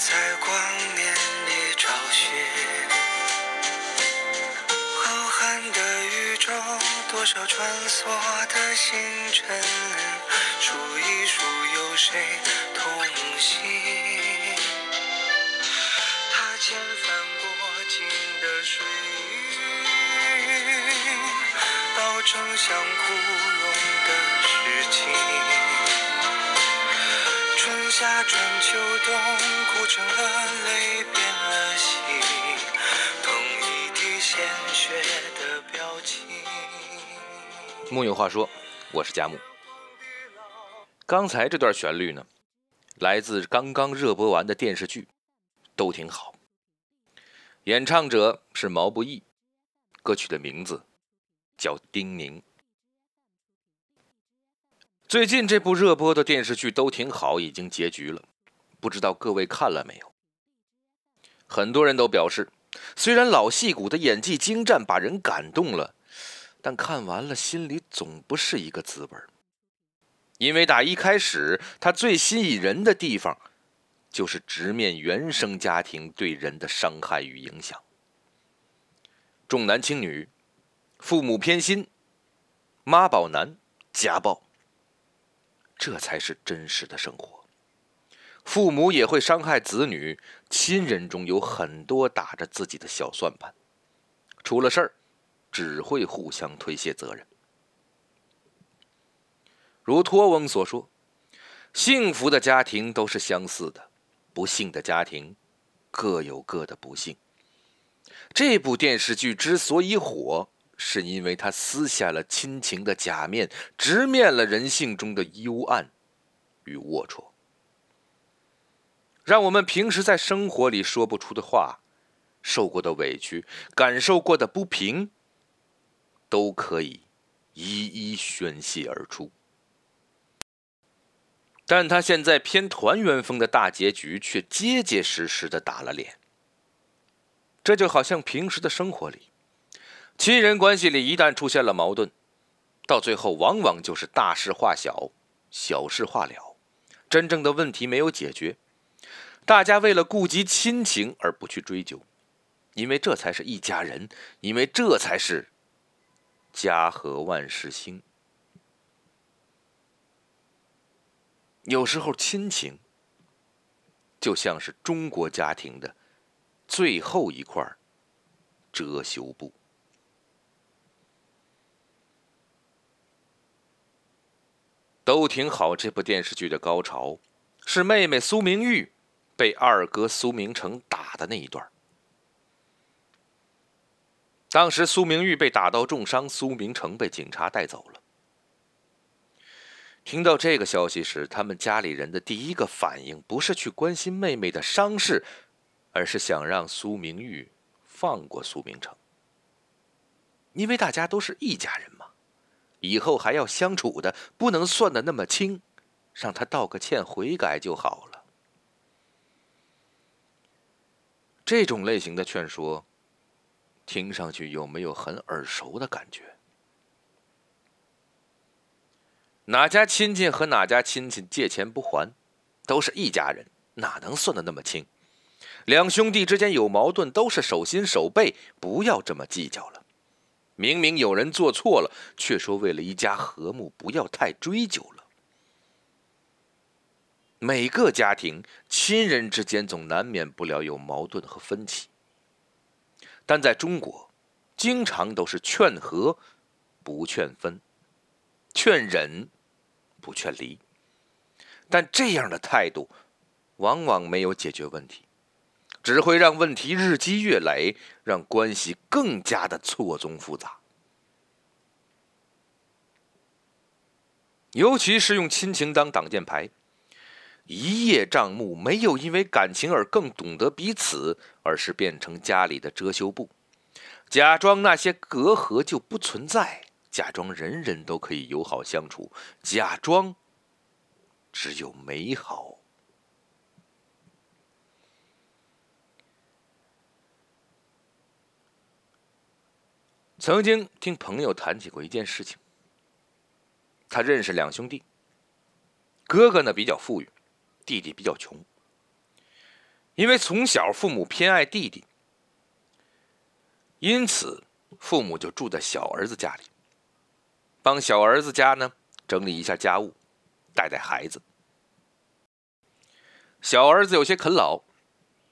在光年里找寻。浩瀚的宇宙，多少穿梭的星辰，数一数有谁同行？踏千帆过尽的水云，道成像枯荣的事情。春夏春秋冬，成了泪，变了心，同一滴鲜血的表情。木有话说，我是佳木。刚才这段旋律呢，来自刚刚热播完的电视剧，都挺好。演唱者是毛不易，歌曲的名字叫《叮咛》。最近这部热播的电视剧都挺好，已经结局了，不知道各位看了没有？很多人都表示，虽然老戏骨的演技精湛，把人感动了。但看完了，心里总不是一个滋味因为打一开始，他最吸引人的地方，就是直面原生家庭对人的伤害与影响。重男轻女，父母偏心，妈宝男，家暴，这才是真实的生活。父母也会伤害子女，亲人中有很多打着自己的小算盘，出了事儿。只会互相推卸责任。如托翁所说：“幸福的家庭都是相似的，不幸的家庭各有各的不幸。”这部电视剧之所以火，是因为它撕下了亲情的假面，直面了人性中的幽暗与龌龊，让我们平时在生活里说不出的话、受过的委屈、感受过的不平。都可以一一宣泄而出，但他现在偏团圆风的大结局却结结实实的打了脸。这就好像平时的生活里，亲人关系里一旦出现了矛盾，到最后往往就是大事化小，小事化了，真正的问题没有解决，大家为了顾及亲情而不去追究，因为这才是一家人，因为这才是。家和万事兴。有时候亲情就像是中国家庭的最后一块遮羞布。都挺好。这部电视剧的高潮是妹妹苏明玉被二哥苏明成打的那一段。当时苏明玉被打到重伤，苏明成被警察带走了。听到这个消息时，他们家里人的第一个反应不是去关心妹妹的伤势，而是想让苏明玉放过苏明成，因为大家都是一家人嘛，以后还要相处的，不能算的那么清，让他道个歉悔改就好了。这种类型的劝说。听上去有没有很耳熟的感觉？哪家亲戚和哪家亲戚借钱不还，都是一家人，哪能算得那么清？两兄弟之间有矛盾，都是手心手背，不要这么计较了。明明有人做错了，却说为了一家和睦，不要太追究了。每个家庭亲人之间总难免不了有矛盾和分歧。但在中国，经常都是劝和，不劝分；劝忍，不劝离。但这样的态度，往往没有解决问题，只会让问题日积月累，让关系更加的错综复杂。尤其是用亲情当挡箭牌。一叶障目，没有因为感情而更懂得彼此，而是变成家里的遮羞布，假装那些隔阂就不存在，假装人人都可以友好相处，假装只有美好。曾经听朋友谈起过一件事情，他认识两兄弟，哥哥呢比较富裕，弟弟比较穷。因为从小父母偏爱弟弟，因此父母就住在小儿子家里，帮小儿子家呢整理一下家务，带带孩子。小儿子有些啃老，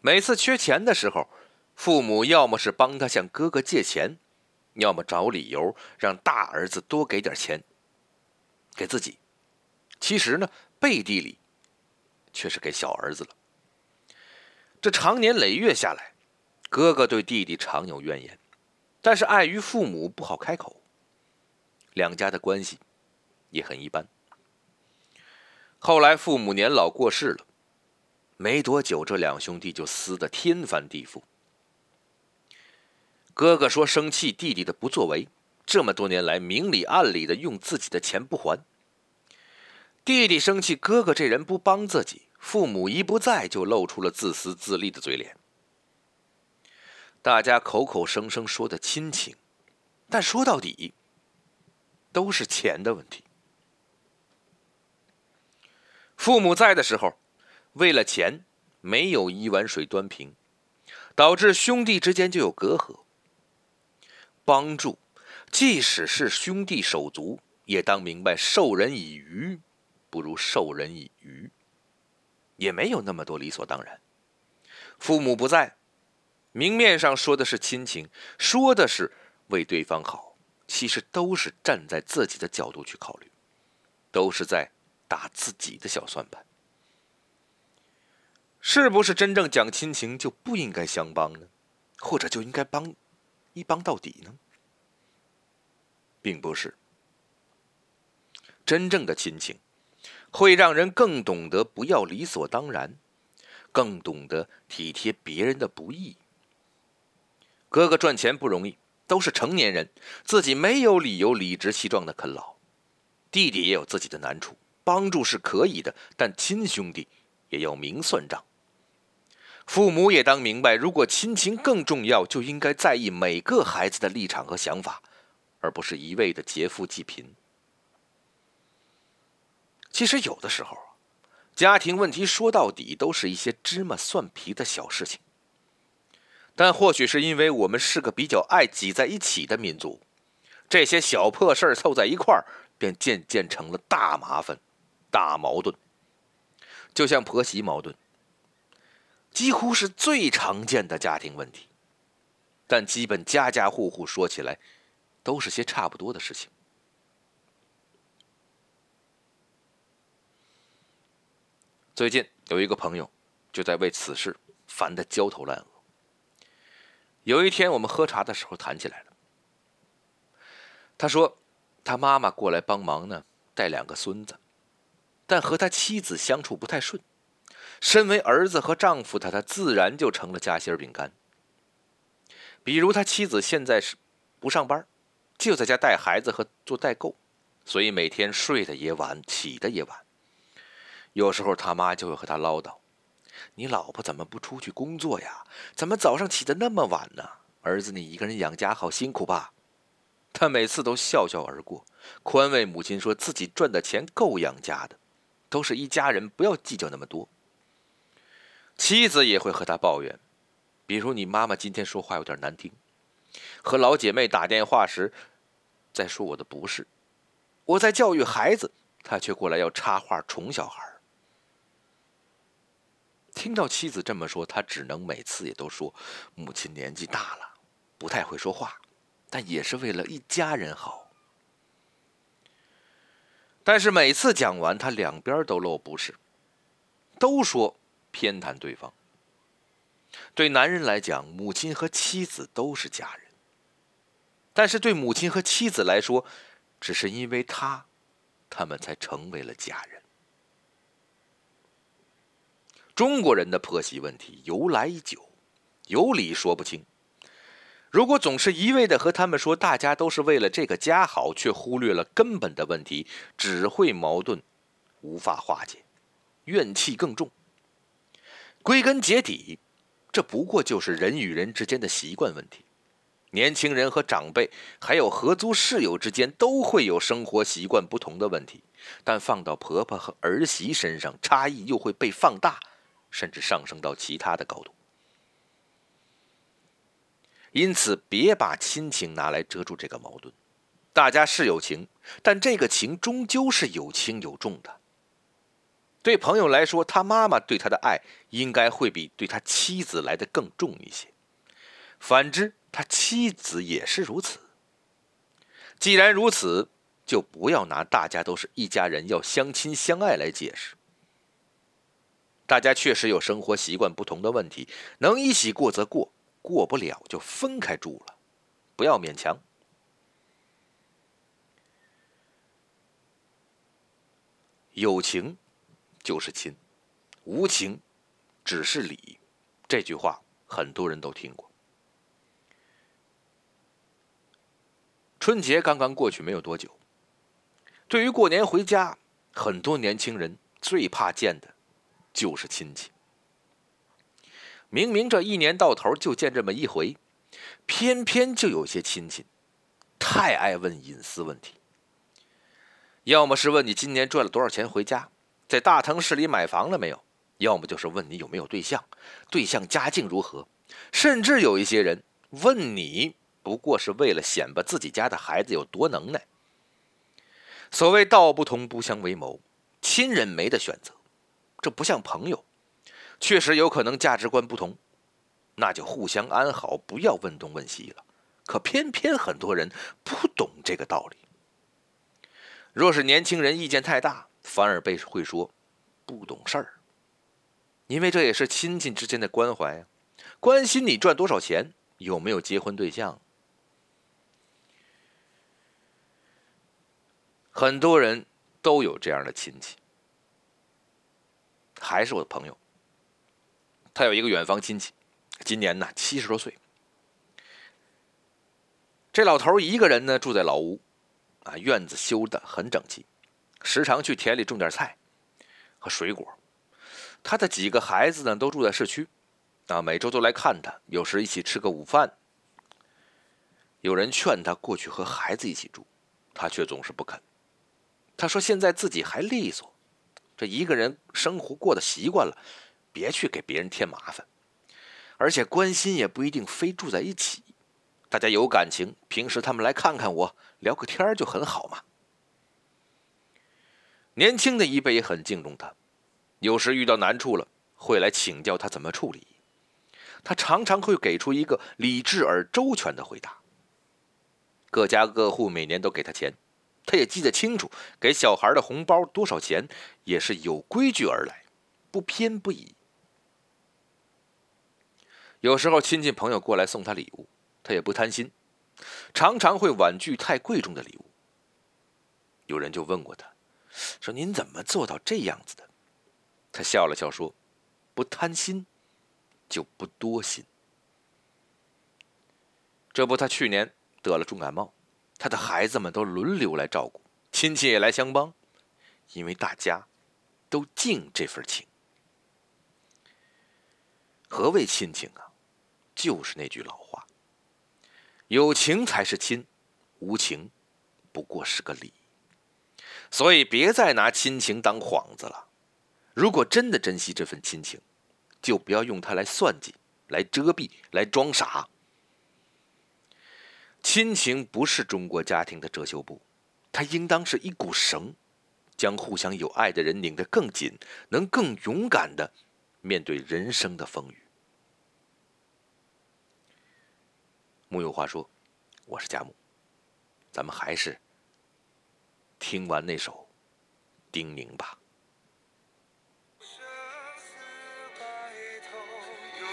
每次缺钱的时候，父母要么是帮他向哥哥借钱，要么找理由让大儿子多给点钱。给自己，其实呢，背地里却是给小儿子了。这长年累月下来，哥哥对弟弟常有怨言，但是碍于父母不好开口，两家的关系也很一般。后来父母年老过世了，没多久，这两兄弟就撕得天翻地覆。哥哥说生气弟弟的不作为。这么多年来，明里暗里的用自己的钱不还。弟弟生气，哥哥这人不帮自己，父母一不在，就露出了自私自利的嘴脸。大家口口声声说的亲情，但说到底，都是钱的问题。父母在的时候，为了钱，没有一碗水端平，导致兄弟之间就有隔阂。帮助。即使是兄弟手足，也当明白授人以鱼，不如授人以渔。也没有那么多理所当然。父母不在，明面上说的是亲情，说的是为对方好，其实都是站在自己的角度去考虑，都是在打自己的小算盘。是不是真正讲亲情就不应该相帮呢？或者就应该帮一帮到底呢？并不是真正的亲情，会让人更懂得不要理所当然，更懂得体贴别人的不易。哥哥赚钱不容易，都是成年人，自己没有理由理直气壮的啃老。弟弟也有自己的难处，帮助是可以的，但亲兄弟也要明算账。父母也当明白，如果亲情更重要，就应该在意每个孩子的立场和想法。而不是一味的劫富济贫。其实有的时候家庭问题说到底都是一些芝麻蒜皮的小事情。但或许是因为我们是个比较爱挤在一起的民族，这些小破事儿凑在一块儿，便渐渐成了大麻烦、大矛盾。就像婆媳矛盾，几乎是最常见的家庭问题，但基本家家户户说起来。都是些差不多的事情。最近有一个朋友就在为此事烦得焦头烂额。有一天我们喝茶的时候谈起来了，他说他妈妈过来帮忙呢，带两个孙子，但和他妻子相处不太顺。身为儿子和丈夫的他，自然就成了夹心饼干。比如他妻子现在是不上班。就在家带孩子和做代购，所以每天睡得也晚，起的也晚。有时候他妈就会和他唠叨：“你老婆怎么不出去工作呀？怎么早上起得那么晚呢？儿子你一个人养家好辛苦吧？”他每次都笑笑而过，宽慰母亲说自己赚的钱够养家的，都是一家人，不要计较那么多。妻子也会和他抱怨，比如你妈妈今天说话有点难听，和老姐妹打电话时。在说我的不是，我在教育孩子，他却过来要插话宠小孩。听到妻子这么说，他只能每次也都说：“母亲年纪大了，不太会说话，但也是为了一家人好。”但是每次讲完，他两边都露不是，都说偏袒对方。对男人来讲，母亲和妻子都是家人。但是对母亲和妻子来说，只是因为他，他们才成为了家人。中国人的婆媳问题由来已久，有理说不清。如果总是一味的和他们说大家都是为了这个家好，却忽略了根本的问题，只会矛盾无法化解，怨气更重。归根结底，这不过就是人与人之间的习惯问题。年轻人和长辈，还有合租室友之间，都会有生活习惯不同的问题。但放到婆婆和儿媳身上，差异又会被放大，甚至上升到其他的高度。因此，别把亲情拿来遮住这个矛盾。大家是有情，但这个情终究是有轻有重的。对朋友来说，他妈妈对他的爱应该会比对他妻子来的更重一些。反之，他妻子也是如此。既然如此，就不要拿大家都是一家人要相亲相爱来解释。大家确实有生活习惯不同的问题，能一起过则过，过不了就分开住了，不要勉强。有情就是亲，无情只是礼。这句话很多人都听过。春节刚刚过去没有多久，对于过年回家，很多年轻人最怕见的，就是亲戚。明明这一年到头就见这么一回，偏偏就有些亲戚太爱问隐私问题。要么是问你今年赚了多少钱回家，在大城市里买房了没有；要么就是问你有没有对象，对象家境如何。甚至有一些人问你，不过是为了显摆自己家的孩子有多能耐。所谓道不同不相为谋，亲人没得选择，这不像朋友，确实有可能价值观不同，那就互相安好，不要问东问西了。可偏偏很多人不懂这个道理。若是年轻人意见太大，反而被会说不懂事儿，因为这也是亲戚之间的关怀啊，关心你赚多少钱，有没有结婚对象。很多人都有这样的亲戚，还是我的朋友，他有一个远房亲戚，今年呢七十多岁，这老头一个人呢住在老屋。啊，院子修的很整齐，时常去田里种点菜和水果。他的几个孩子呢，都住在市区，啊，每周都来看他，有时一起吃个午饭。有人劝他过去和孩子一起住，他却总是不肯。他说：“现在自己还利索，这一个人生活过得习惯了，别去给别人添麻烦。而且关心也不一定非住在一起，大家有感情，平时他们来看看我。”聊个天就很好嘛。年轻的一辈也很敬重他，有时遇到难处了，会来请教他怎么处理。他常常会给出一个理智而周全的回答。各家各户每年都给他钱，他也记得清楚。给小孩的红包多少钱，也是有规矩而来，不偏不倚。有时候亲戚朋友过来送他礼物，他也不贪心。常常会婉拒太贵重的礼物。有人就问过他，说：“您怎么做到这样子的？”他笑了笑说：“不贪心，就不多心。”这不，他去年得了重感冒，他的孩子们都轮流来照顾，亲戚也来相帮，因为大家都敬这份情。何谓亲情啊？就是那句老话。有情才是亲，无情不过是个礼。所以别再拿亲情当幌子了。如果真的珍惜这份亲情，就不要用它来算计、来遮蔽、来装傻。亲情不是中国家庭的遮羞布，它应当是一股绳，将互相有爱的人拧得更紧，能更勇敢的面对人生的风雨。木有话说，我是佳木，咱们还是听完那首叮咛吧。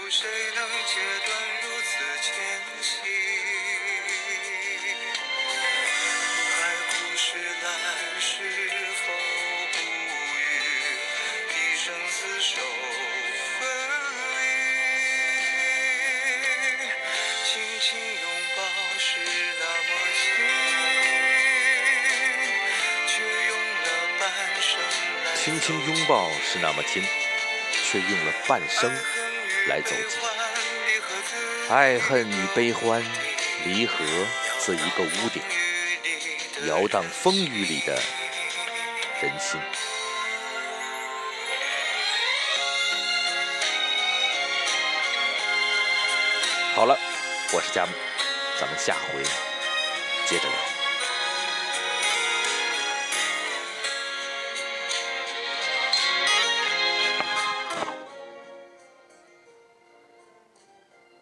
轻轻拥抱是那么亲，却用了半生来走近。爱恨与悲欢离合自一个屋顶，摇荡风雨里的人心。好了，我是佳木，咱们下回接着聊。